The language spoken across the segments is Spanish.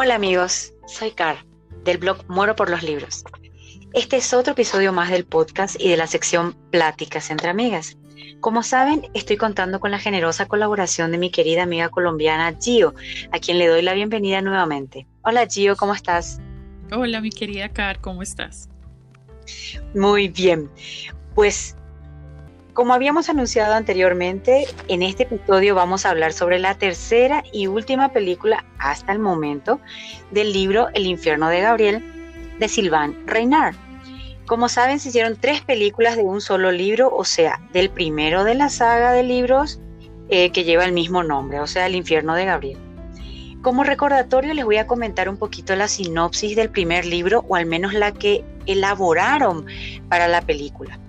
Hola amigos, soy Car, del blog Muero por los Libros. Este es otro episodio más del podcast y de la sección Pláticas entre Amigas. Como saben, estoy contando con la generosa colaboración de mi querida amiga colombiana Gio, a quien le doy la bienvenida nuevamente. Hola Gio, ¿cómo estás? Hola mi querida Car, ¿cómo estás? Muy bien. Pues como habíamos anunciado anteriormente, en este episodio vamos a hablar sobre la tercera y última película hasta el momento del libro El infierno de Gabriel de Sylvain Reynard. Como saben, se hicieron tres películas de un solo libro, o sea, del primero de la saga de libros eh, que lleva el mismo nombre, o sea, El infierno de Gabriel. Como recordatorio les voy a comentar un poquito la sinopsis del primer libro, o al menos la que elaboraron para la película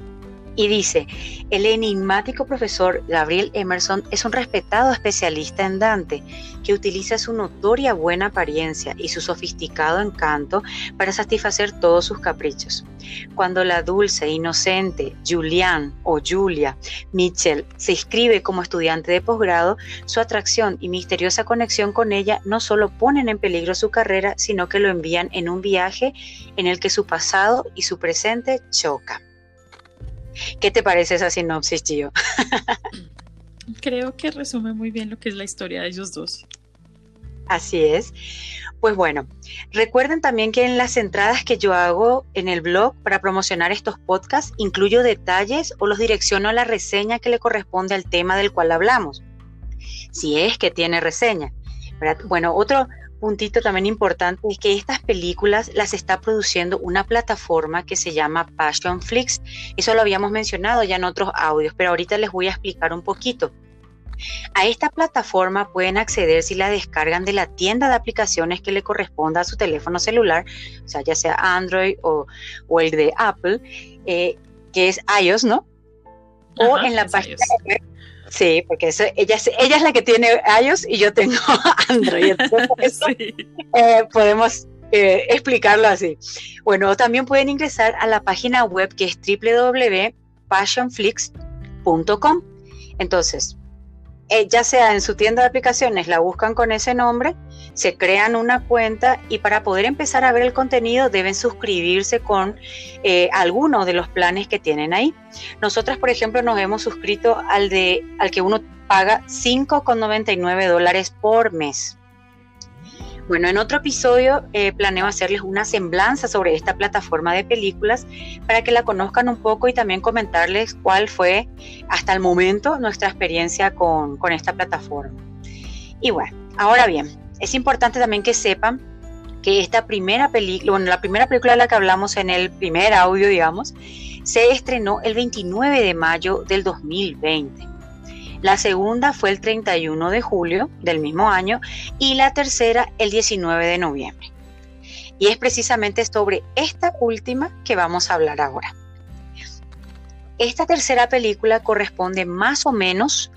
y dice, el enigmático profesor Gabriel Emerson es un respetado especialista en Dante que utiliza su notoria buena apariencia y su sofisticado encanto para satisfacer todos sus caprichos. Cuando la dulce e inocente Julian o Julia Mitchell se inscribe como estudiante de posgrado, su atracción y misteriosa conexión con ella no solo ponen en peligro su carrera, sino que lo envían en un viaje en el que su pasado y su presente chocan. ¿Qué te parece esa sinopsis, Gio? Creo que resume muy bien lo que es la historia de ellos dos. Así es. Pues bueno, recuerden también que en las entradas que yo hago en el blog para promocionar estos podcasts incluyo detalles o los direcciono a la reseña que le corresponde al tema del cual hablamos, si es que tiene reseña. Bueno, otro, puntito también importante es que estas películas las está produciendo una plataforma que se llama Passion Flix. Eso lo habíamos mencionado ya en otros audios, pero ahorita les voy a explicar un poquito. A esta plataforma pueden acceder si la descargan de la tienda de aplicaciones que le corresponda a su teléfono celular, o sea, ya sea Android o, el de Apple, eh, que es iOS, ¿no? o en la página web Sí, porque ella, es, ella es la que tiene iOS y yo tengo Android. Eh, podemos eh, explicarlo así. Bueno, también pueden ingresar a la página web que es www.passionflix.com. Entonces, eh, ya sea en su tienda de aplicaciones, la buscan con ese nombre, se crean una cuenta y para poder empezar a ver el contenido deben suscribirse con eh, alguno de los planes que tienen ahí. Nosotras, por ejemplo, nos hemos suscrito al, de, al que uno paga 5,99 dólares por mes. Bueno, en otro episodio eh, planeo hacerles una semblanza sobre esta plataforma de películas para que la conozcan un poco y también comentarles cuál fue hasta el momento nuestra experiencia con, con esta plataforma. Y bueno, ahora bien, es importante también que sepan que esta primera película, bueno, la primera película de la que hablamos en el primer audio, digamos, se estrenó el 29 de mayo del 2020. La segunda fue el 31 de julio del mismo año y la tercera el 19 de noviembre. Y es precisamente sobre esta última que vamos a hablar ahora. Esta tercera película corresponde más o menos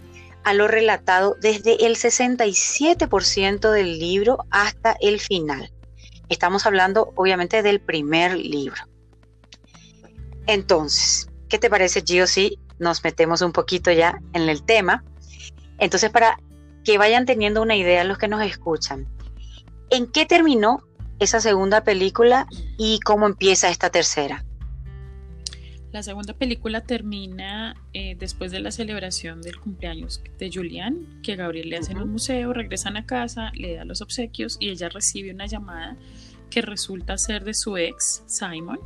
a lo relatado desde el 67% del libro hasta el final. Estamos hablando obviamente del primer libro. Entonces, ¿qué te parece, Gio, si nos metemos un poquito ya en el tema. Entonces, para que vayan teniendo una idea los que nos escuchan, ¿en qué terminó esa segunda película y cómo empieza esta tercera? La segunda película termina eh, después de la celebración del cumpleaños de Julian, que Gabriel le hace en un museo, regresan a casa, le da los obsequios y ella recibe una llamada que resulta ser de su ex, Simon,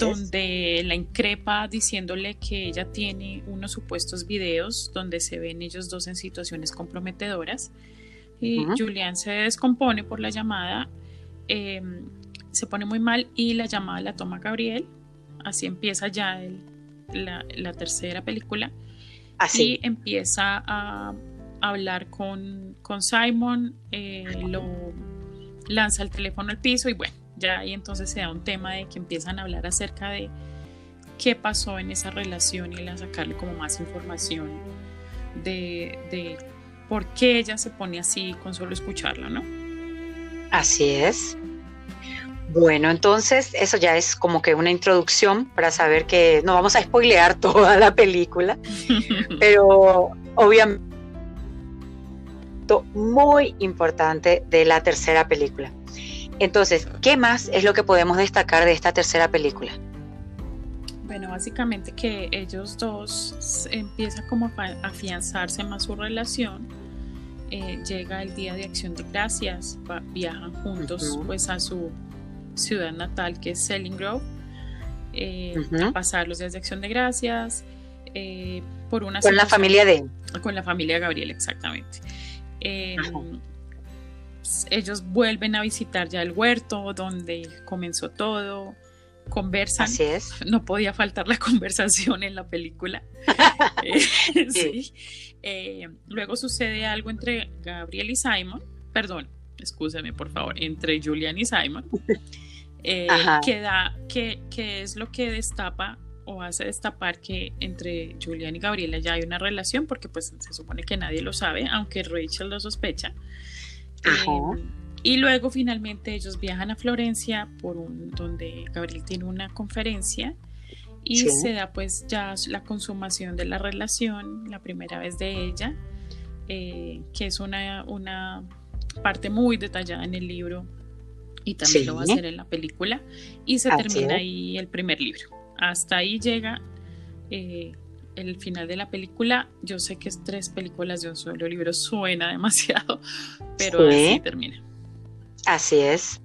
donde la increpa diciéndole que ella tiene unos supuestos videos donde se ven ellos dos en situaciones comprometedoras. Y Julián se descompone por la llamada, em, se pone muy mal y la llamada la toma Gabriel. Así empieza ya la, tercera película. Así. Y empieza a hablar con, con Simon, eh, lo lanza el teléfono al piso y bueno, ya ahí entonces se da un tema de que empiezan a hablar acerca de qué pasó en esa relación y a sacarle como más información de, por qué ella se pone así con solo escucharla, ¿no? Así es. Bueno, entonces eso ya es como que una introducción para saber que no vamos a spoilear toda la película, pero obviamente muy importante de la tercera película. Entonces, ¿qué más es lo que podemos destacar de esta tercera película? Bueno, básicamente que ellos dos empiezan como a afianzarse más su relación. Eh, llega el día de acción de gracias, viajan juntos pues a su ciudad natal que es Selling Grove, eh, pasar los días de acción de gracias. Eh, por una con la familia de con la familia Gabriel exactamente ellos vuelven a visitar ya el huerto donde comenzó todo, conversan. Así es. No podía faltar la conversación en la película. Eh, sí. Eh, luego sucede algo entre Gabriel y Simon, perdón, escúchame por favor, entre Julian y Simon, eh, que, da, que, que es lo que destapa o hace destapar que entre Julian y Gabriela ya hay una relación, porque pues se supone que nadie lo sabe, aunque Rachel lo sospecha. Em, y luego finalmente ellos viajan a Florencia por un, donde Gabriel tiene una conferencia y se da pues ya la consumación de la relación, la primera vez de ella, eh, que es una, una parte muy detallada en el libro y también lo va a hacer en la película y se termina ahí el primer libro. Hasta ahí llega eh, el final de la película. Yo sé que es tres películas de un solo libro, suena demasiado, pero así termina. Así es.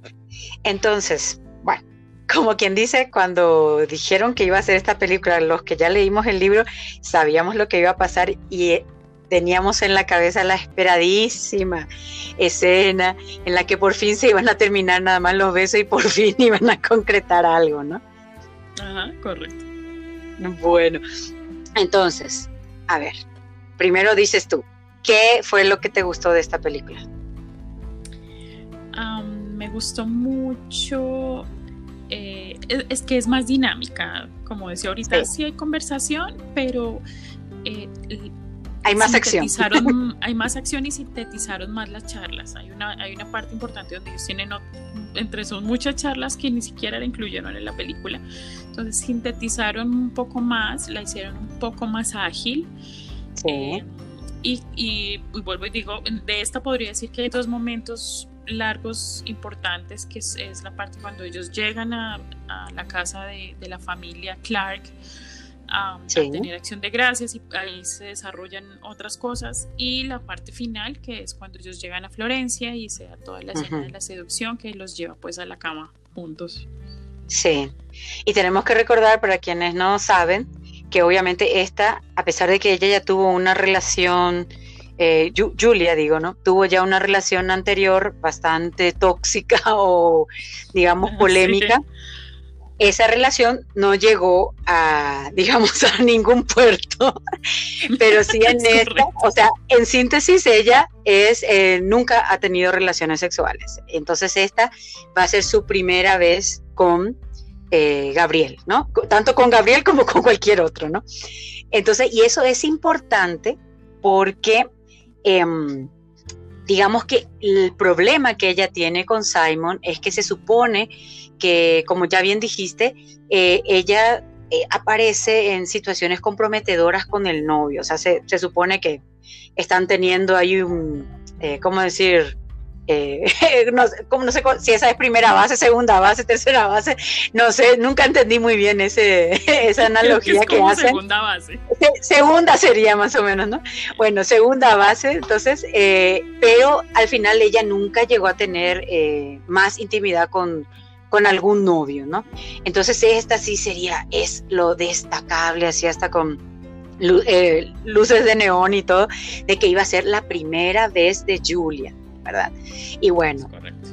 Entonces, bueno, como quien dice, cuando dijeron que iba a ser esta película, los que ya leímos el libro, sabíamos lo que iba a pasar y teníamos en la cabeza la esperadísima escena en la que por fin se iban a terminar nada más los besos y por fin iban a concretar algo, ¿no? Ajá, correcto. Bueno, entonces, a ver, primero dices tú, ¿qué fue lo que te gustó de esta película? me gustó mucho, eh, es, que es más dinámica, como decía ahorita, sí, hay conversación, pero... Eh, hay más acción. hay más acción y sintetizaron más las charlas. Hay una, hay una parte importante donde ellos tienen, entre son muchas charlas que ni siquiera la incluyeron en la película. Entonces sintetizaron un poco más, la hicieron un poco más ágil. Eh, y, y, vuelvo y digo, de esta podría decir que hay dos momentos largos importantes, que es, la parte cuando ellos llegan a, la casa de, de la familia Clark a, tener acción de gracias y ahí se desarrollan otras cosas. Y la parte final que es cuando ellos llegan a Florencia y se da toda la escena de la seducción que los lleva pues a la cama juntos. Sí, y tenemos que recordar para quienes no saben que obviamente esta, a pesar de que ella ya tuvo una relación, eh, Julia digo, ¿no? Tuvo ya una relación anterior bastante tóxica o digamos polémica esa relación no llegó a, digamos, a ningún puerto, pero sí en esta, o sea, en síntesis, ella es, eh, nunca ha tenido relaciones sexuales. Entonces esta va a ser su primera vez con eh, Gabriel, ¿no? Tanto con Gabriel como con cualquier otro, ¿no? Entonces, y eso es importante porque, em, digamos que el problema que ella tiene con Simon es que se supone que, como ya bien dijiste, eh, ella eh, aparece en situaciones comprometedoras con el novio. O sea, se, supone que están teniendo ahí un, eh, ¿cómo decir? no, no, sé si esa es primera base, segunda base, tercera base, no sé, nunca entendí muy bien ese, esa analogía que, hacen. Segunda base. segunda sería más o menos, ¿no? Bueno, segunda base, entonces, pero al final ella nunca llegó a tener más intimidad con, con algún novio, ¿no? Entonces esta sí sería, es lo destacable, así hasta con eh, luces de neón y todo, de que iba a ser la primera vez de Julia, ¿verdad? Y bueno,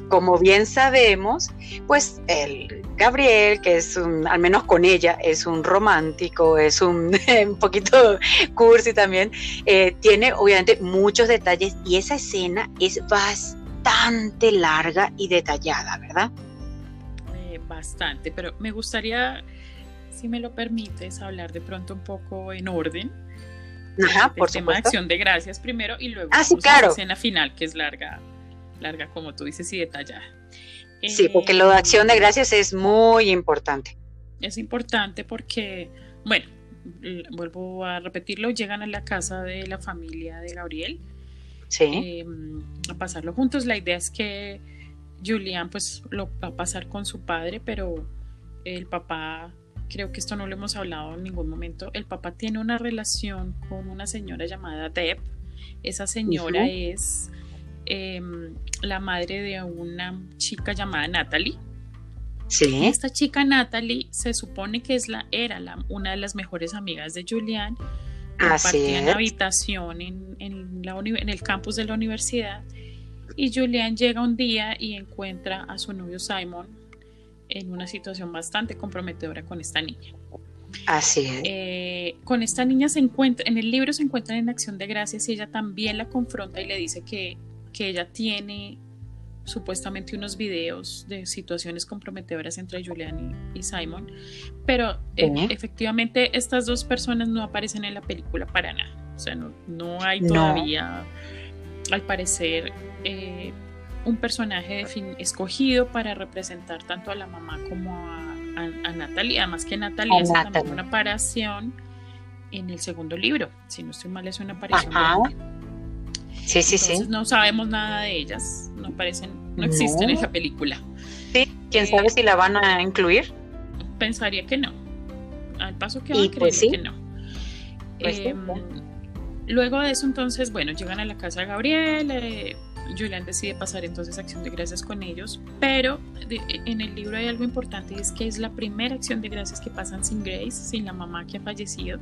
como bien sabemos, pues el Gabriel, que es un, al menos con ella, es un romántico, es un, un poquito cursi también, eh, tiene obviamente muchos detalles y esa escena es bastante larga y detallada, ¿verdad? Bastante, pero me gustaría, si me lo permites, hablar de pronto un poco en orden. Ajá, por tema de acción de gracias primero y luego ah, claro. la escena final que es larga, larga como tú dices y detallada. Sí, porque lo de acción de gracias es muy importante. Es importante porque, bueno, vuelvo a repetirlo, llegan a la casa de la familia de Gabriel em, a pasarlo juntos. La idea es que Julian pues lo va a pasar con su padre, pero el papá, creo que esto no lo hemos hablado en ningún momento, el papá tiene una relación con una señora llamada Deb. Esa señora es em, la madre de una chica llamada Natalie. Sí. Esta chica Natalie se supone que es la, era la, una de las mejores amigas de Julian. Compartían habitación en, en, la, en el campus de la universidad. Y Julian llega un día y encuentra a su novio Simon en una situación bastante comprometedora con esta niña. Así es. Eh, con esta niña se encuentra, en el libro se encuentran en acción de gracias y ella también la confronta y le dice que, que ella tiene supuestamente unos videos de situaciones comprometedoras entre Julian y, Simon, pero eh, efectivamente estas dos personas no aparecen en la película para nada. O sea, no, no hay todavía, al parecer, eh, un personaje escogido para representar tanto a la mamá como a, a, Natalie. Además que Natalie es también una aparición en el segundo libro. Si no estoy mal, es una aparición. Sí, sí, sí. No sabemos nada de ellas. No aparecen, no existen en la película. Sí, quién sabe si la van a incluir. Pensaría que no. Al paso que va, pues que no. Pues em, luego de eso, entonces, bueno, llegan a la casa de Gabriel. Eh, Julian decide pasar entonces acción de gracias con ellos, pero en el libro hay algo importante y es que es la primera acción de gracias que pasan sin Grace, sin la mamá que ha fallecido.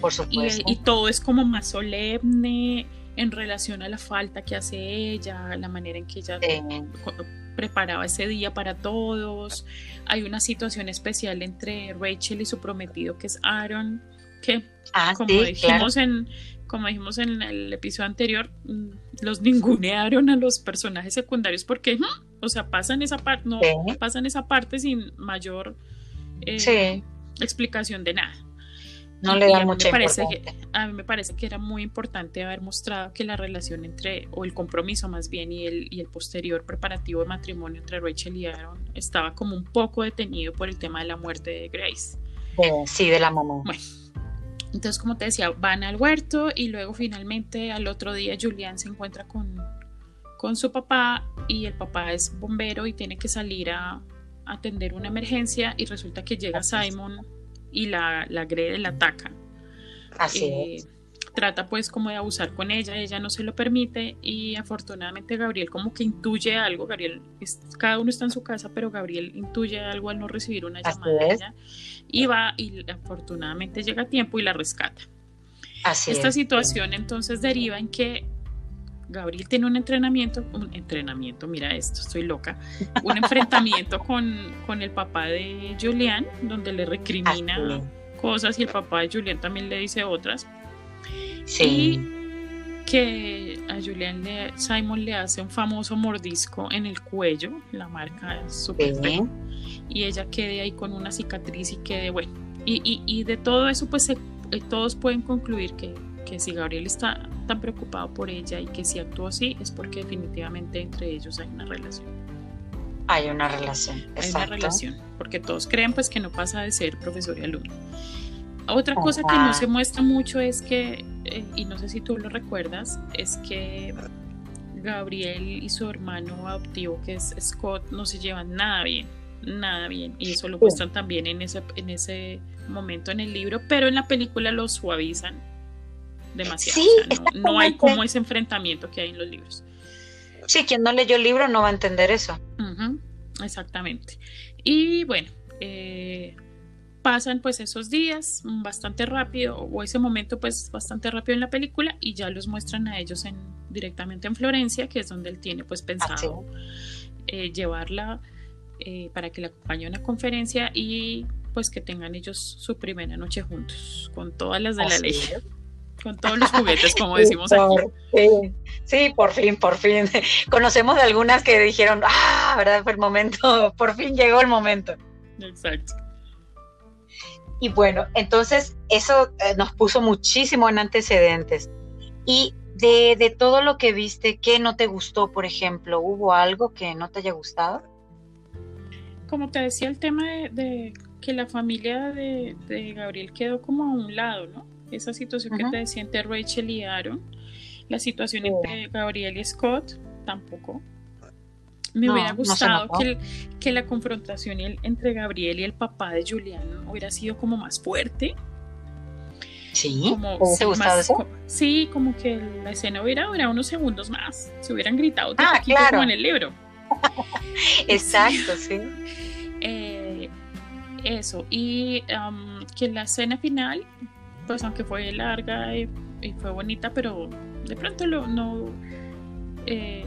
Por supuesto. Y, todo es como más solemne en relación a la falta que hace ella, la manera en que ella preparaba ese día para todos. Hay una situación especial entre Rachel y su prometido que es Aaron, que ah, como dijimos en como dijimos en el episodio anterior, mm, los ningunearon a los personajes secundarios porque, o sea, pasan esa parte, no pasan esa parte sin mayor eh, explicación de nada. No le da mucha parece A mí me parece que era muy importante haber mostrado que la relación entre, o el compromiso más bien, y el, y el posterior preparativo de matrimonio entre Rachel y Aaron estaba como un poco detenido por el tema de la muerte de Grace. sí, de la mamá. Bueno, entonces, como te decía, van al huerto y luego finalmente al otro día Julián se encuentra con, con su papá y el papá es bombero y tiene que salir a, atender una emergencia y resulta que llega Simon y la, la agrede, la ataca. Así eh, Trata pues como de abusar con ella, ella no se lo permite y afortunadamente Gabriel como que intuye algo, Gabriel, cada uno está en su casa, pero Gabriel intuye algo al no recibir una llamada de ella y va y afortunadamente llega a tiempo y la rescata. Esta situación entonces deriva en que Gabriel tiene un entrenamiento, un entrenamiento, mira esto, estoy loca, un enfrentamiento con, con, el papá de Julián, donde le recrimina cosas y el papá de Julián también le dice otras. Sí. Y que a Julián le, Simon le hace un famoso mordisco en el cuello, la marca es súper y ella quede ahí con una cicatriz y quede bueno. Y, y, de todo eso, pues eh, todos pueden concluir que, que, si Gabriel está tan preocupado por ella y que si actúa así, es porque definitivamente entre ellos hay una relación. Hay una relación, Hay una relación, porque todos creen pues que no pasa de ser profesor y alumno. Otra cosa que no se muestra mucho es que, eh, y no sé si tú lo recuerdas, es que Gabriel y su hermano adoptivo, que es Scott, no se llevan nada bien nada bien. Y eso lo muestran también en ese, en ese momento en el libro, pero en la película lo suavizan demasiado. no, hay como ese enfrentamiento que hay en los libros. Sí, quien no leyó el libro no va a entender eso. exactamente. Y bueno, eh, pasan pues esos días bastante rápido, o ese momento pues bastante rápido en la película, y ya los muestran a ellos en, directamente en Florencia, que es donde él tiene pues pensado eh, llevarla eh, para que le acompañe a una conferencia y pues que tengan ellos su primera noche juntos, con todas las de la ley. Con todos los juguetes, como decimos aquí. Sí, por fin, por fin. Conocemos de algunas que dijeron, ah, ¿verdad? Fue el momento, por fin llegó el momento. Exacto. Y bueno, entonces eso eh, nos puso muchísimo en antecedentes. Y de, de, todo lo que viste, ¿qué no te gustó, por ejemplo? ¿Hubo algo que no te haya gustado? como te decía, el tema de, que la familia de, Gabriel quedó como a un lado, ¿no? Esa situación que te decía entre Rachel y Aaron. La situación entre Gabriel y Scott tampoco. Me hubiera gustado que, que, la confrontación entre Gabriel y el papá de Julián hubiera sido como más fuerte. Sí, como, eso? sí, como que la escena hubiera durado unos segundos más. Se hubieran gritado ah, claro. como en el libro. Exacto, sí. Eh, eso, y que la escena final, pues aunque fue larga y, fue bonita, pero de pronto lo, no... Eh,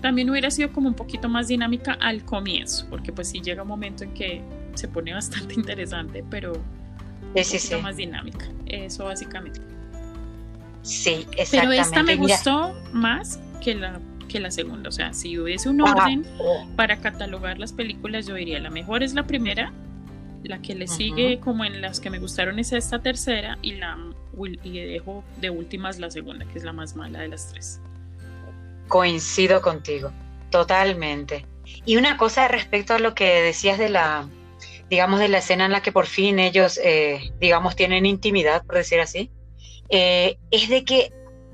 también hubiera sido como un poquito más dinámica al comienzo, porque pues sí llega un momento en que se pone bastante interesante, pero un poquito más dinámica. Eso básicamente. Sí, exactamente. Pero esta me gustó más que la que la segunda. O sea, si hubiese un orden para catalogar las películas, yo diría la mejor es la primera, la que le sigue como en las que me gustaron es esta tercera y la y dejo de últimas la segunda, que es la más mala de las tres. Coincido contigo, totalmente. Y una cosa respecto a lo que decías de la, digamos, de la escena en la que por fin ellos, eh, digamos, tienen intimidad, por decir así, eh, es de que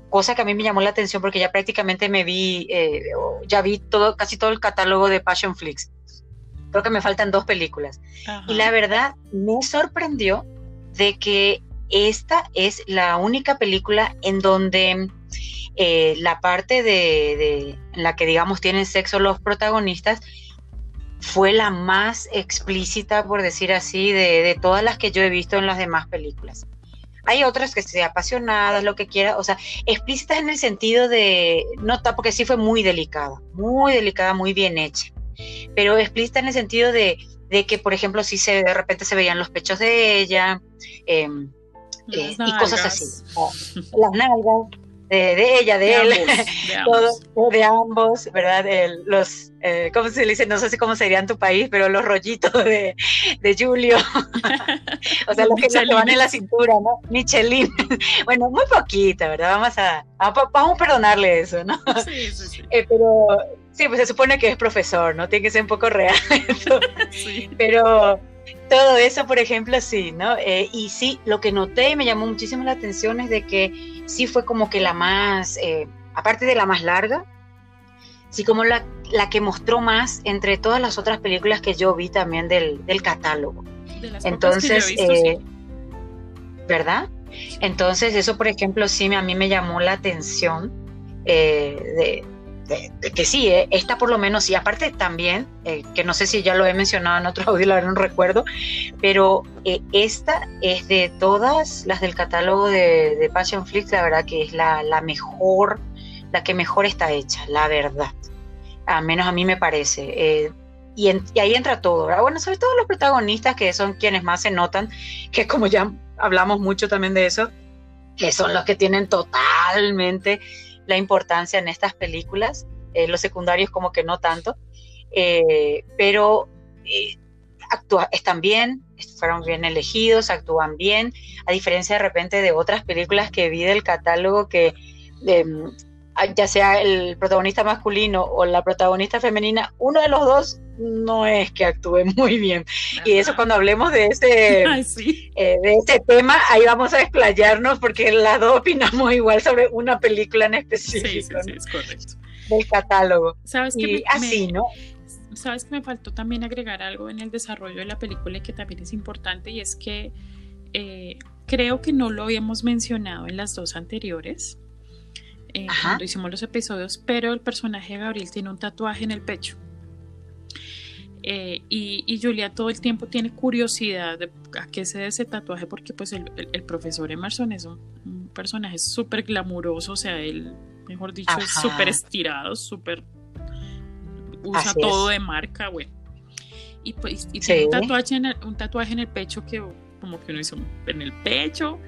cosa que a mí me llamó la atención porque ya prácticamente me vi, eh, ya vi todo, casi todo el catálogo de Passion Flix. Creo que me faltan dos películas. Y la verdad me sorprendió de que esta es la única película en donde eh, la parte de, la que digamos tienen sexo los protagonistas fue la más explícita, por decir así, de todas las que yo he visto en las demás películas. Hay otras que sean apasionadas, lo que quiera, o sea, explícitas en el sentido de, no, porque sí fue muy delicada, muy delicada, muy bien hecha, pero explícita en el sentido de, que, por ejemplo, si se, de repente se veían los pechos de ella, em, eh, y cosas así, las nalgas, de, ella, de, él, de ambos, ¿verdad? los, eh, ¿cómo se dice? No sé si cómo sería en tu país, pero los rollitos de, de Julio, o sea, los que se le van en la cintura, ¿no? Michelin, bueno, muy poquita, ¿verdad? Vamos a, vamos a perdonarle eso, ¿no? Sí, sí, sí. Eh, pero sí, pues se supone que es profesor, ¿no? Tiene que ser un poco real sí. Pero todo eso, por ejemplo, sí, ¿no? Eh, y sí, lo que noté y me llamó muchísimo la atención es de que sí fue como que la más, eh, aparte de la más larga, sí como la, la, que mostró más entre todas las otras películas que yo vi también del, del catálogo. Entonces, eh, ¿verdad? Entonces, eso, por ejemplo, sí a mí me llamó la atención de que sí, eh, esta por lo menos, y aparte también, eh, que no sé si ya lo he mencionado en otro audio, ahora no recuerdo, pero eh, esta es de todas las del catálogo de, Passion Flix, la verdad que es la, mejor, la que mejor está hecha, la verdad. Al menos a mí me parece. Y, ahí entra todo, Bueno, sobre todo los protagonistas, que son quienes más se notan, que como ya hablamos mucho también de eso, que son los que tienen totalmente la importancia en estas películas, eh, los secundarios como que no tanto, eh, pero eh, están bien, fueron bien elegidos, actúan bien, a diferencia de repente de otras películas que vi del catálogo que em, ya sea el protagonista masculino o la protagonista femenina, uno de los dos no es que actúe muy bien. Y eso cuando hablemos de este, eh, de este tema, ahí vamos a explayarnos porque las dos opinamos igual sobre una película en específico. Sí, sí, es correcto. Del catálogo. ¿Sabes y así, ¿no? Sabes que me faltó también agregar algo en el desarrollo de la película que también es importante y es que eh, creo que no lo habíamos mencionado en las dos anteriores, eh, cuando hicimos los episodios, pero el personaje de Gabriel tiene un tatuaje en el pecho. Eh, y, Julia todo el tiempo tiene curiosidad de a qué se debe ese tatuaje, porque pues el, profesor Emerson es un, personaje súper glamuroso, o sea, él, mejor dicho, es súper estirado, súper... usa todo de marca, güey. Y, pues, tiene un tatuaje, en el, un tatuaje en el pecho que como que uno hizo en el pecho,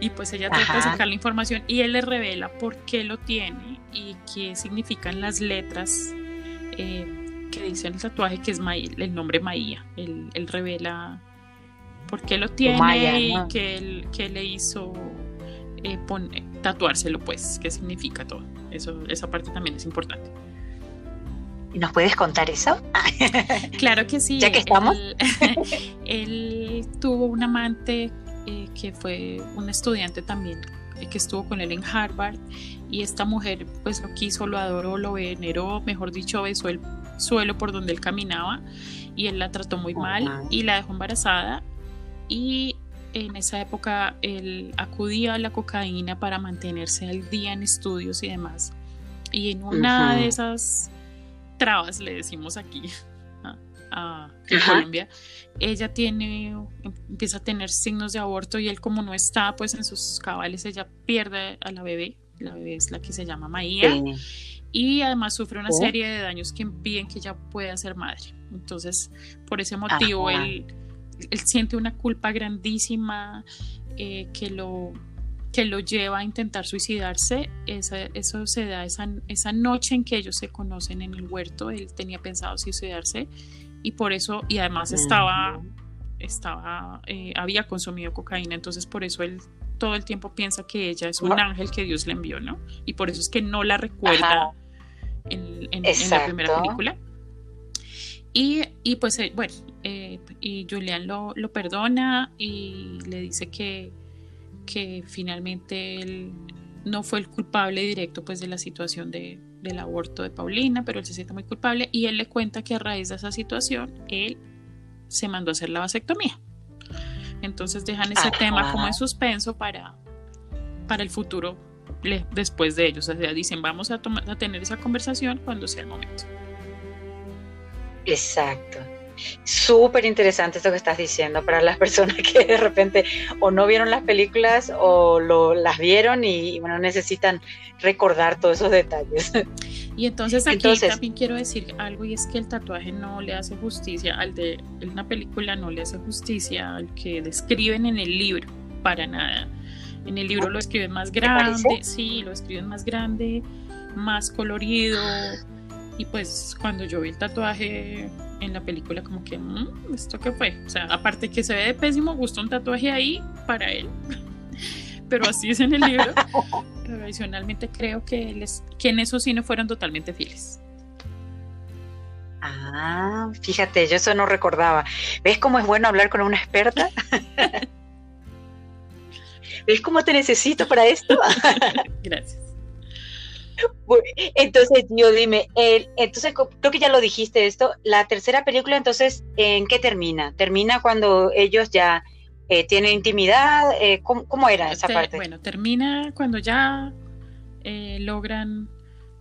y pues ella trata de sacar la información y él le revela por qué lo tiene y qué significan las letras eh, que dice el tatuaje que es el nombre Maía. Él, revela por qué lo tiene y qué, le hizo eh, tatuárselo, pues, qué significa todo. Eso, esa parte también es importante. ¿Y nos puedes contar eso? claro que sí. Ya que estamos. él tuvo un amante eh, que fue un estudiante también que estuvo con él en Harvard y esta mujer pues lo quiso, lo adoró, lo veneró, mejor dicho, besó el suelo por donde él caminaba y él la trató muy mal y la dejó embarazada y en esa época él acudía a la cocaína para mantenerse al día en estudios y demás. Y en una de esas trabas, le decimos aquí a, Colombia, ella tiene, empieza a tener signos de aborto y él como no está pues en sus cabales, ella pierde a la bebé, la bebé es la que se llama Maía, y además sufre una serie de daños que impiden que ella pueda ser madre. Entonces, por ese motivo, él, él, siente una culpa grandísima eh, que lo que lo lleva a intentar suicidarse, eso se da esa, esa noche en que ellos se conocen en el huerto, él tenía pensado suicidarse y por eso, y además estaba, estaba, eh, había consumido cocaína, entonces por eso él todo el tiempo piensa que ella es un ángel que Dios le envió, ¿no? Y por eso es que no la recuerda en, la primera película. Y, y pues, eh, bueno, eh, y Julián lo, lo, perdona y le dice que, que finalmente él no fue el culpable directo pues de la situación de, del aborto de Paulina, pero él se siente muy culpable y él le cuenta que a raíz de esa situación él se mandó a hacer la vasectomía. Entonces dejan ese tema como en suspenso para, para el futuro después de ellos. O sea, dicen, vamos a, a tener esa conversación cuando sea el momento. Exacto. Súper interesante esto que estás diciendo para las personas que de repente o no vieron las películas o lo, las vieron y, bueno, necesitan recordar todos esos detalles. Y entonces aquí también quiero decir algo y es que el tatuaje no le hace justicia al de una película, no le hace justicia al que describen en el libro, para nada. En el libro lo escriben más grande, sí, lo escriben más grande, más colorido. Y pues cuando yo vi el tatuaje en la película como que, mm, ¿esto qué fue? O sea, aparte que se ve de pésimo gusto un tatuaje ahí para él, pero así es en el libro. pero adicionalmente creo que, les, que en eso sí no fueron totalmente fieles. Ah, fíjate, yo eso no recordaba. ¿Ves cómo es bueno hablar con una experta? ¿Ves cómo te necesito para esto? Gracias. Entonces, yo dime, entonces creo que ya lo dijiste esto, la tercera película entonces, ¿en qué termina? ¿Termina cuando ellos ya eh, tienen intimidad? Eh, ¿cómo, era esa parte? Bueno, termina cuando ya eh, logran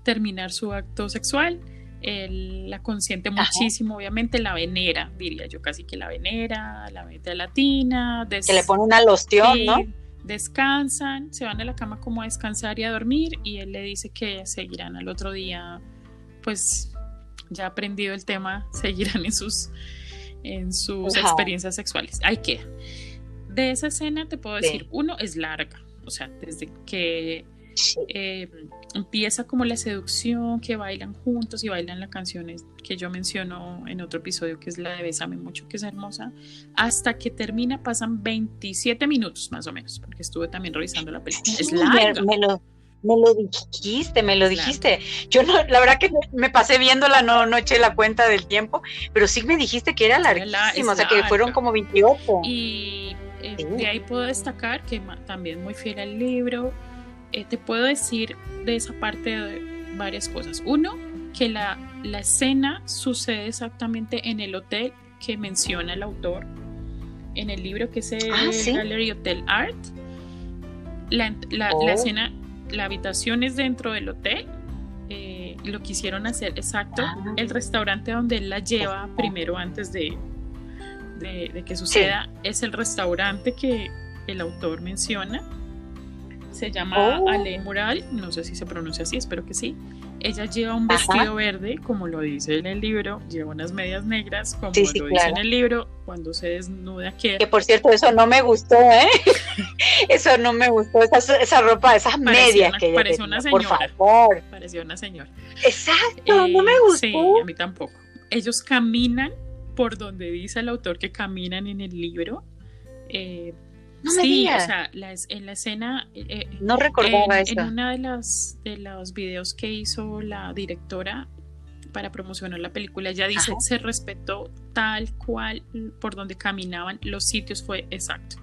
terminar su acto sexual. Él la consiente muchísimo, obviamente la venera, diría yo casi que la venera, la mete a latina. Que le pone una loción, ¿no? Descansan, se van a la cama como a descansar y a dormir y él le dice que seguirán al otro día, pues ya aprendido el tema, seguirán en sus, en sus experiencias sexuales. Ahí queda. De esa escena te puedo decir, uno es larga, o sea, desde que eh, empieza como la seducción, que bailan juntos y bailan las canciones que yo menciono en otro episodio, que es la de Bésame mucho, que es hermosa, hasta que termina pasan 27 minutos más o menos, porque estuve también revisando la película. es larga. Me, lo, me lo dijiste, me lo dijiste. Yo no, la verdad que me pasé viéndola, no, no eché la cuenta del tiempo, pero sí me dijiste que era larguísima, o sea que fueron como 28. Y eh, de ahí puedo destacar que también muy fiel al libro, eh, te puedo decir de esa parte de varias cosas. Uno, que la, la escena sucede exactamente en el hotel que menciona el autor en el libro que es el ah, Gallery Hotel Art. La, la, oh. escena, la habitación es dentro del hotel. Eh, lo quisieron hacer exacto. Ah. El restaurante donde él la lleva primero antes de, de, que suceda es el restaurante que el autor menciona se llama oh. Ale Mural, no sé si se pronuncia así, espero que sí. Ella lleva un vestido verde, como lo dice en el libro, lleva unas medias negras, como lo dice en el libro, cuando se desnuda que... Que por cierto, eso no me gustó, ¿eh? eso no me gustó, esa, ropa, esas medias que ella pareció una señora, por favor. Pareció una señora. Exacto, no me gustó. Sí, a mí tampoco. Ellos caminan por donde dice el autor que caminan en el libro, eh, sí, o sea, en la escena. Eh, eh, no recordaba eso. En una de las de los videos que hizo la directora para promocionar la película, ella dice: se respetó tal cual por donde caminaban, los sitios fue exacto.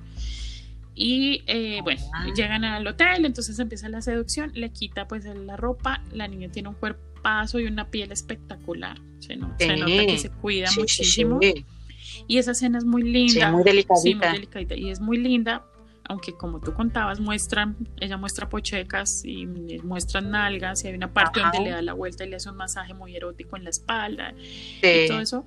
Y eh, bueno, ah. llegan al hotel, entonces empieza la seducción, le quita pues la ropa, la niña tiene un cuerpazo y una piel espectacular, se, nota que se cuida muchísimo. Y esa escena es muy linda. muy delicadita. muy delicadita. Y es muy linda aunque como tú contabas, muestran, ella muestra pochecas y muestran nalgas y hay una parte donde le da la vuelta y le hace un masaje muy erótico en la espalda y todo eso.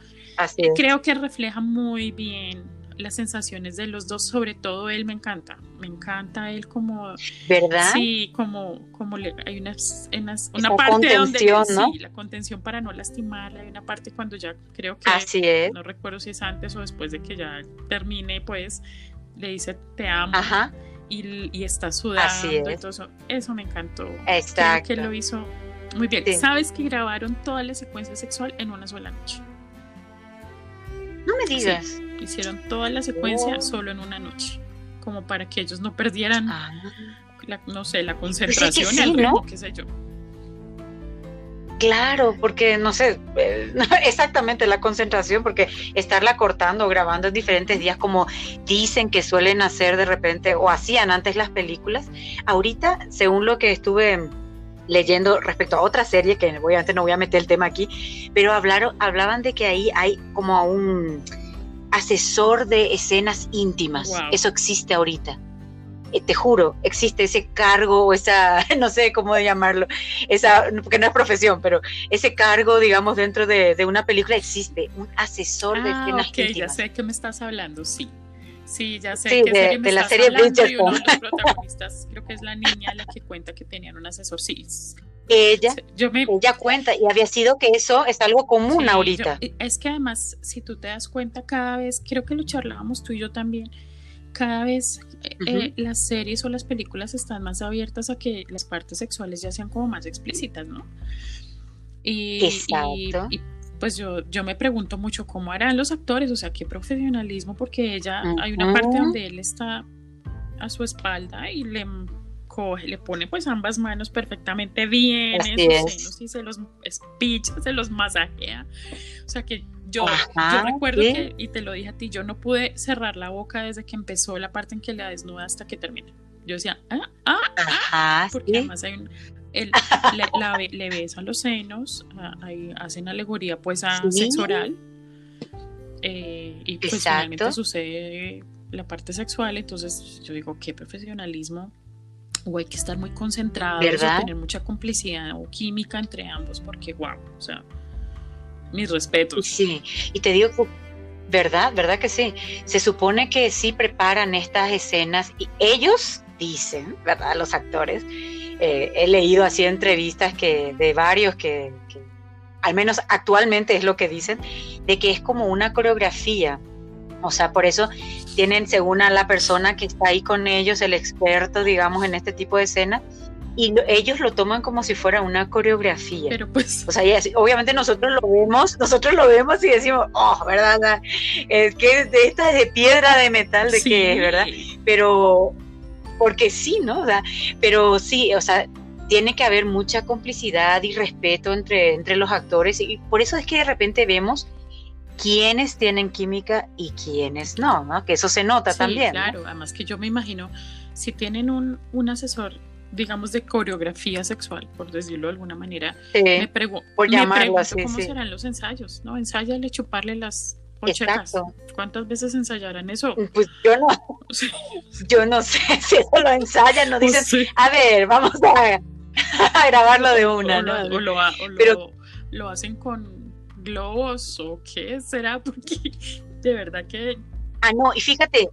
Creo que refleja muy bien las sensaciones de los dos, sobre todo él me encanta, me encanta él como, ¿verdad? Sí, como, como le, hay unas, una parte donde ¿no? sí, la contención para no lastimarla, hay una parte cuando ya creo que, Así es. no recuerdo si es antes o después de que ya termine, pues, le dice te amo Y, está sudando. Eso, eso me encantó. Exacto. que lo hizo muy bien. ¿Sabes que grabaron toda la secuencia sexual en una sola noche? No me digas. Hicieron toda la secuencia oh. solo en una noche, como para que ellos no perdieran, ah. la, no sé, la pues concentración, el ritmo, qué sé yo. Claro, porque no sé eh, exactamente la concentración, porque estarla cortando o grabando en diferentes días, como dicen que suelen hacer de repente o hacían antes las películas, ahorita, según lo que estuve leyendo respecto a otra serie, que obviamente no voy a meter el tema aquí, pero hablaron, hablaban de que ahí hay como un asesor de escenas íntimas. Eso existe ahorita. Eh, te juro, existe ese cargo o esa, no sé cómo llamarlo, esa, porque no es profesión, pero ese cargo, digamos, dentro de, una película existe, un asesor de escenas ah, ok, ya sé que me estás hablando, sí. Sí, ya sé sí, de, serie de la serie Bridgerton. de los protagonistas, creo que es la niña la que cuenta que tenían un asesor. Sí, ella, yo me, ella cuenta y había sido que eso es algo común ahorita. es que además, si tú te das cuenta cada vez, creo que lo charlábamos tú y yo también, cada vez eh, las series o las películas están más abiertas a que las partes sexuales ya sean como más explícitas, ¿no? Y, Exacto. y, pues yo, yo me pregunto mucho cómo harán los actores, o sea, qué profesionalismo, porque ella, hay una parte donde él está a su espalda y le coge, le pone pues ambas manos perfectamente bien en sus senos y se los espicha, se los masajea. O sea que yo, recuerdo que, y te lo dije a ti, yo no pude cerrar la boca desde que empezó la parte en que la desnuda hasta que termina. Yo decía, ah, ah, ah porque además hay un, le, la, le, besan los senos, ah, ahí hacen alegoría pues a sexo oral. Eh, y pues finalmente sucede la parte sexual, entonces yo digo, qué profesionalismo, o hay que estar muy concentrado, o tener mucha complicidad o química entre ambos, porque wow, o sea, mis respetos. Sí, y te digo, ¿verdad? ¿Verdad que sí? Se supone que sí preparan estas escenas y ellos dicen, ¿verdad? Los actores. Eh, he leído así entrevistas que de varios que, al menos actualmente es lo que dicen, de que es como una coreografía. O sea, por eso tienen, según a la persona que está ahí con ellos, el experto, digamos, en este tipo de escenas, y ellos lo toman como si fuera una coreografía. Pero pues. O sea, obviamente nosotros lo vemos, nosotros lo vemos y decimos, oh, ¿verdad? Es que esta es de piedra, de metal, de qué es, ¿verdad? Pero, porque sí, ¿no? O sea, pero sí, o sea, tiene que haber mucha complicidad y respeto entre, entre los actores y por eso es que de repente vemos quiénes tienen química y quiénes no, ¿no? Que eso se nota también. Claro, además que yo me imagino, si tienen un, un asesor digamos, de coreografía sexual, por decirlo de alguna manera, me, pregunto cómo serán los ensayos, ¿no? Ensayale chuparle las pochetas. ¿Cuántas veces ensayarán eso? Pues yo no, yo no sé si eso lo ensayan, no dicen, a ver, vamos a, grabarlo de una, ¿no? O, lo, Pero, lo, hacen con globos o qué será, porque de verdad que... Ah, no, y fíjate,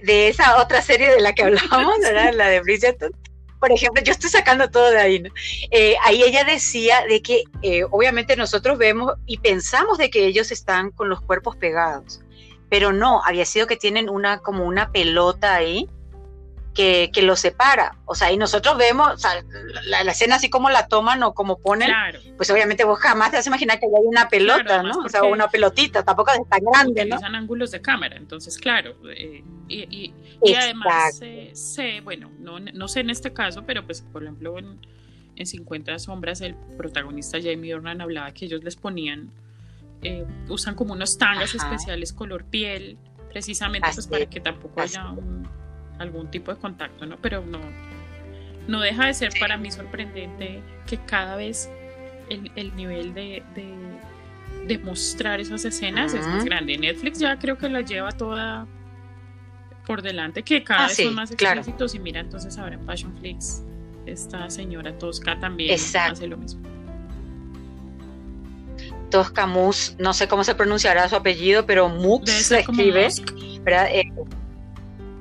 de esa otra serie de la que hablábamos, ¿verdad? La de Bridgerton, por ejemplo, yo estoy sacando todo de ahí, ¿no? Eh, ahí ella decía de que eh, obviamente nosotros vemos y pensamos de que ellos están con los cuerpos pegados, pero no, había sido que tienen una como una pelota ahí que, que los separa. O sea, y nosotros vemos la, escena así como la toman o como ponen, pues obviamente vos jamás te vas a imaginar que hay una pelota, ¿no? O sea, una pelotita, tampoco es tan grande, ¿no? Usan ángulos de cámara, entonces, claro. Eh, y, y, además, sé, bueno, no, no, sé en este caso, pero pues, por ejemplo, en, en 50 sombras, el protagonista Jamie Dornan hablaba que ellos les ponían, eh, usan como unos tangas especiales color piel, precisamente pues para que tampoco haya un algún tipo de contacto, ¿no? Pero no, no deja de ser para mí sorprendente que cada vez el, nivel de, de, mostrar esas escenas es más grande. Netflix ya creo que la lleva toda por delante, que cada ah, vez son más explícitos y mira entonces ahora en Passion Flix esta señora Tosca también hace lo mismo. Tosca Mus, no sé cómo se pronunciará su apellido, pero Mux se escribe, ¿verdad? Eh,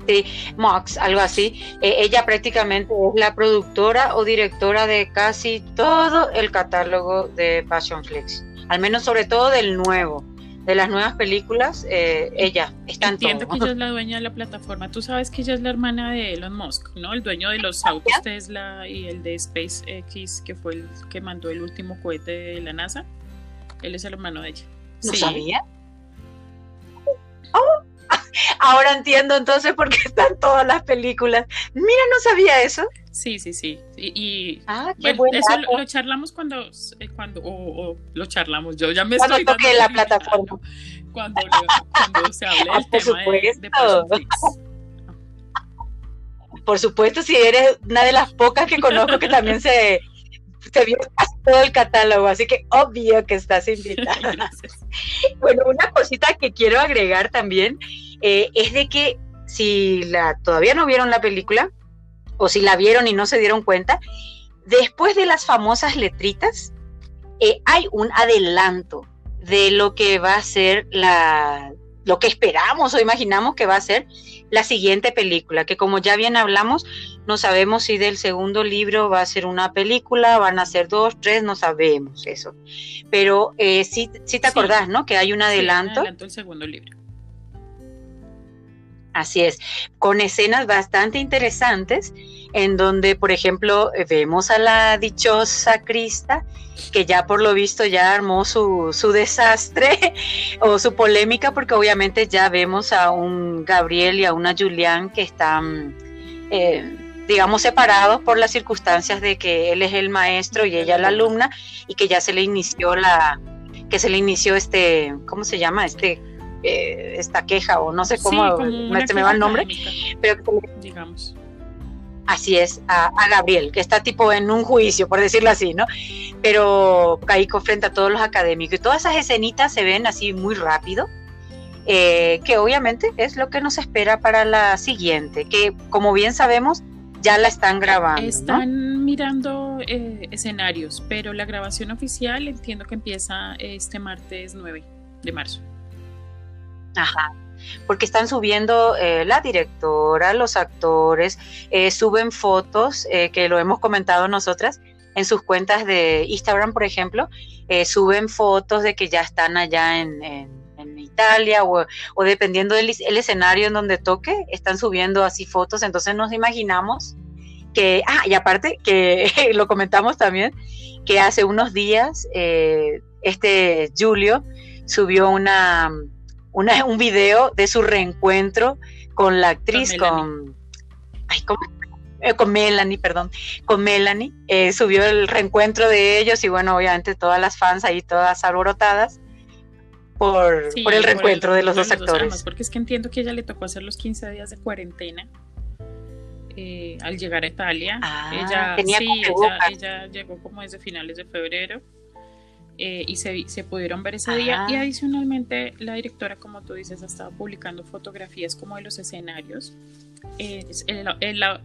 sí, Mox, algo así. Eh, ella prácticamente es la productora o directora de casi todo el catálogo de Passion Flix, al menos sobre todo del nuevo de las nuevas películas, eh, ella está Entiendo que ella es la dueña de la plataforma. Tú sabes que ella es la hermana de Elon Musk, ¿no? El dueño de los autos Tesla y el de SpaceX, que fue el que mandó el último cohete de la NASA. Él es el hermano de ella. ¿No sabía? Oh, ahora entiendo entonces por qué están todas las películas. Mira, no sabía eso. Sí, sí, sí. Y, ah, eso lo, charlamos cuando, eh, cuando o, lo charlamos. Yo ya me cuando estoy toque la plataforma. Cuando, cuando se hable del tema de, de Por supuesto, si eres una de las pocas que conozco que también se, se vio todo el catálogo, así que obvio que estás invitada. bueno, una cosita que quiero agregar también eh, es de que si la todavía no vieron la película, o si la vieron y no se dieron cuenta, después de las famosas letritas, eh, hay un adelanto de lo que va a ser la, lo que esperamos o imaginamos que va a ser la siguiente película, que como ya bien hablamos, no sabemos si del segundo libro va a ser una película, van a ser dos, tres, no sabemos eso. Pero eh, sí, sí te acordás, ¿no? Que hay un adelanto. Sí, adelanto el segundo libro. Así es, con escenas bastante interesantes en donde, por ejemplo, vemos a la dichosa Crista, que ya por lo visto ya armó su, su desastre o su polémica, porque obviamente ya vemos a un Gabriel y a una Julián que están, eh, digamos, separados por las circunstancias de que él es el maestro y ella la alumna, y que ya se le inició la, que se le inició este, ¿cómo se llama? Este eh, esta queja o no sé cómo me, me va el nombre, pero digamos. Así es, a, Gabriel, que está tipo en un juicio, por decirlo así, ¿no? Pero Caico frente a todos los académicos y todas esas escenitas se ven así muy rápido, eh, que obviamente es lo que nos espera para la siguiente, que como bien sabemos, ya la están grabando. Están mirando eh, escenarios, pero la grabación oficial entiendo que empieza este martes 9 de marzo. Ajá. Porque están subiendo eh, la directora, los actores, eh, suben fotos, eh, que lo hemos comentado nosotras, en sus cuentas de Instagram, por ejemplo, suben fotos de que ya están allá en, Italia o, dependiendo del escenario en donde toque, están subiendo así fotos, entonces nos imaginamos que, ah, y aparte que lo comentamos también, que hace unos días este Julio subió una un video de su reencuentro con la actriz, con, eh, con, Melanie, perdón, con Melanie, eh, subió el reencuentro de ellos y bueno, obviamente todas las fans ahí todas alborotadas por, por el reencuentro de los dos actores. porque es que entiendo que ella le tocó hacer los 15 días de cuarentena. Eh, al llegar a Italia, ah, ella, sí, ella, ella, llegó como desde finales de febrero eh, y se, se, pudieron ver ese día. Y adicionalmente, la directora, como tú dices, ha estado publicando fotografías como de los escenarios.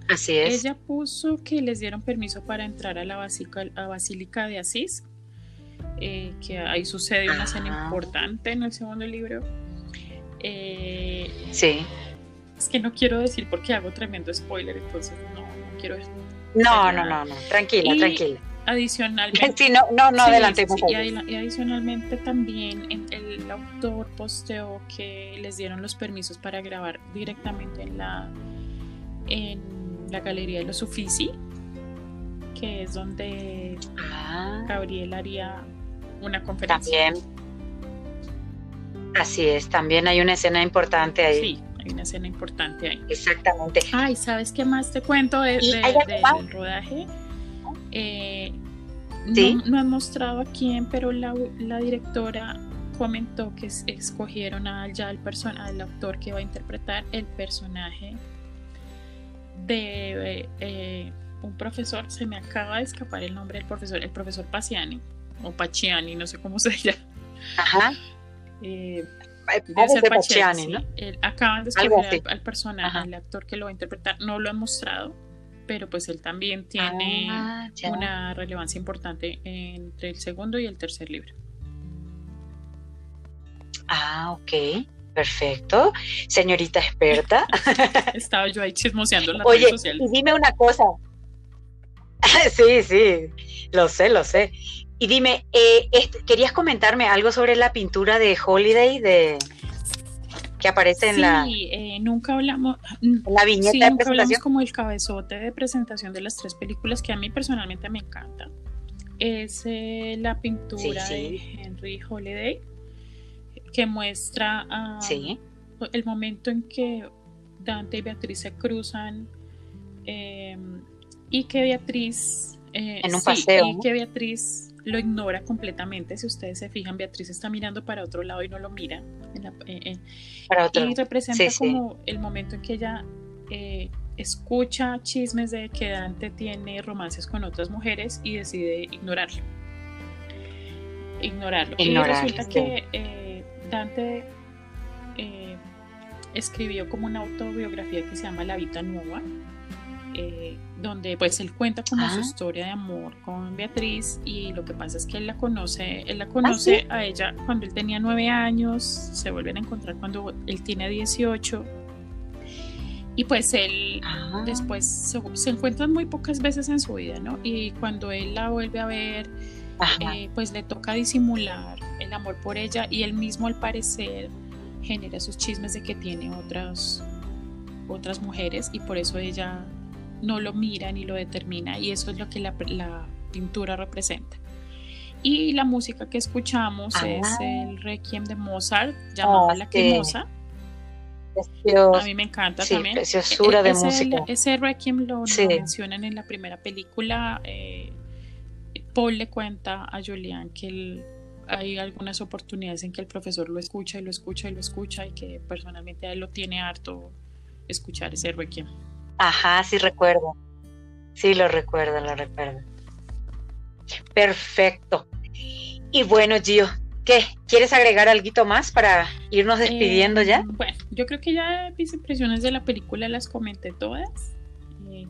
Así es. Ella puso que les dieron permiso para entrar a la Basílica, a Basílica de Asís, eh, que ahí sucede una escena importante en el segundo libro. Eh, sí. Es que no quiero decir porque hago tremendo spoiler, entonces no, no quiero. No, no, no, no, tranquila, tranquila adicionalmente. no, no, no adelantemos. y, adicionalmente también el, autor posteó que les dieron los permisos para grabar directamente en la, en la Galería de los Uffizi, que es donde ah. Gabriel haría una conferencia. También. Así es, también hay una escena importante ahí. Sí, hay una escena importante ahí. Exactamente. Ay, ¿sabes qué más te cuento de, del rodaje? Eh, no, han mostrado a quién, pero la, directora comentó que escogieron a, ya al, al actor que va a interpretar el personaje de eh, un profesor, se me acaba de escapar el nombre del profesor, el profesor Paciani, o Paciani, no sé cómo se llama. Ajá. Eh, de Paciani, ¿no? acaban de escoger al, personaje, el actor que lo va a interpretar, no lo han mostrado, pero pues él también tiene ah, una relevancia importante entre el segundo y el tercer libro. Ah, ok. Perfecto. Señorita experta. Estaba yo ahí chismoseando en las Oye, redes sociales. Y dime una cosa. sí, sí, lo sé, lo sé. Y dime, eh, ¿querías comentarme algo sobre la pintura de Holiday de que aparece en la eh, nunca hablamos la viñeta sí, de nunca hablamos como el cabezote de presentación de las tres películas que a mí personalmente me encanta. Es eh, la pintura de Henry Holiday que muestra el momento en que Dante y Beatriz se cruzan em, y que Beatriz en un paseo y que Beatriz lo ignora completamente. Si ustedes se fijan, Beatriz está mirando para otro lado y no lo mira. Eh, eh, y representa como el momento en que ella eh, escucha chismes de que Dante tiene romances con otras mujeres y decide ignorarlo. Ignorarlo. y resulta que Dante escribió como una autobiografía que se llama La Vita Nueva eh, donde pues él cuenta como su historia de amor con Beatriz y lo que pasa es que él la conoce, él la conoce ¿Ah, a ella cuando él tenía nueve años, se vuelven a encontrar cuando él tiene 18 y pues él ah. después se, encuentran muy pocas veces en su vida, ¿no? Y cuando él la vuelve a ver, eh, pues le toca disimular el amor por ella y él mismo al parecer genera sus chismes de que tiene otras otras mujeres y por eso ella no lo mira ni lo determina y eso es lo que la, pintura representa. Y la música que escuchamos ah. es el Requiem de Mozart, llamado La Lacrimosa. A mí me encanta también. Preciosura de ese, música. Ese Requiem lo, mencionan en la primera película. Eh, Paul le cuenta a Julian que hay algunas oportunidades en que el profesor lo escucha y lo escucha y lo escucha y que personalmente a él lo tiene harto escuchar ese Requiem. Ajá, sí recuerdo. Sí, lo recuerdo, lo recuerdo. Perfecto. Y bueno, Gio, ¿qué? ¿Quieres agregar algo más para irnos despidiendo ya? Eh, bueno, yo creo que ya mis impresiones de la película las comenté todas. Eh,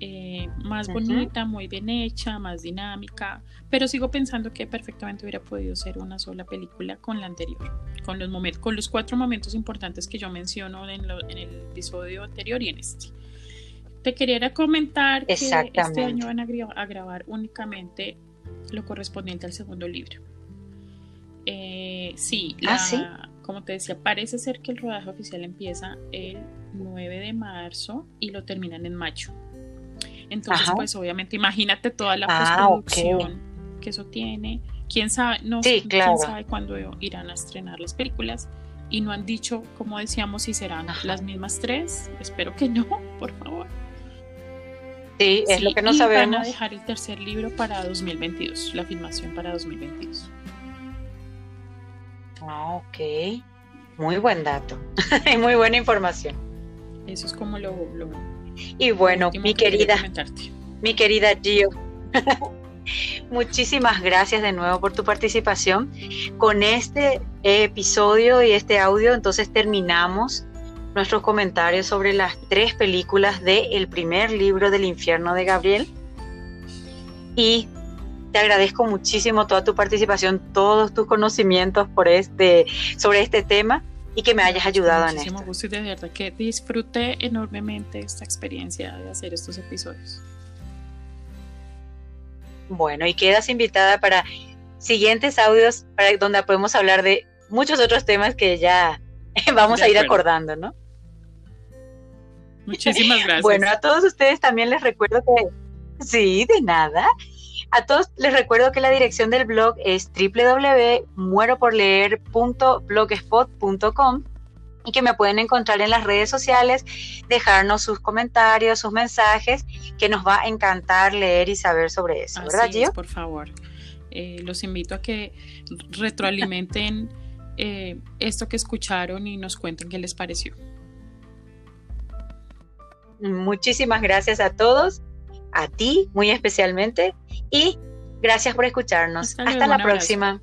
eh, más bonita, muy bien hecha, más dinámica, pero sigo pensando que perfectamente hubiera podido ser una sola película con la anterior, con los, momentos, con los cuatro momentos importantes que yo menciono en, en el episodio anterior y en este. Te quería comentar que este año van a, grabar únicamente lo correspondiente al segundo libro. Eh, sí, ¿Ah, como te decía, parece ser que el rodaje oficial empieza el 9 de marzo y lo terminan en mayo. Entonces, pues obviamente, imagínate toda la ah, postproducción que eso tiene. Quién sabe, no quién sabe cuándo irán a estrenar las películas y no han dicho, como decíamos, si serán las mismas tres. Espero que no, por favor. Sí, es lo que no y sabemos. Van a dejar el tercer libro para 2022, la filmación para 2022. Ah, ok. Muy buen dato. muy buena información. Eso es como lo. y bueno, mi querida. Mi querida Gio. Muchísimas gracias de nuevo por tu participación. Con este episodio y este audio, entonces terminamos nuestros comentarios sobre las tres películas del el primer libro del infierno de Gabriel. Y te agradezco muchísimo toda tu participación, todos tus conocimientos por este, sobre este tema y que me hayas ayudado en esto. gusto y de verdad que disfruté enormemente esta experiencia de hacer estos episodios. Bueno, y quedas invitada para siguientes audios para donde podemos hablar de muchos otros temas que ya vamos a ir acordando, ¿no? Muchísimas gracias. Bueno, a todos ustedes también les recuerdo que, sí, de nada. A todos les recuerdo que la dirección del blog es www.mueroporleer.blogspot.com y que me pueden encontrar en las redes sociales, dejarnos sus comentarios, sus mensajes, que nos va a encantar leer y saber sobre eso, ¿verdad, Gio? por favor. Eh, los invito a que retroalimenten eh, esto que escucharon y nos cuenten qué les pareció. Muchísimas gracias a todos, a ti muy especialmente y gracias por escucharnos. Hasta, la próxima.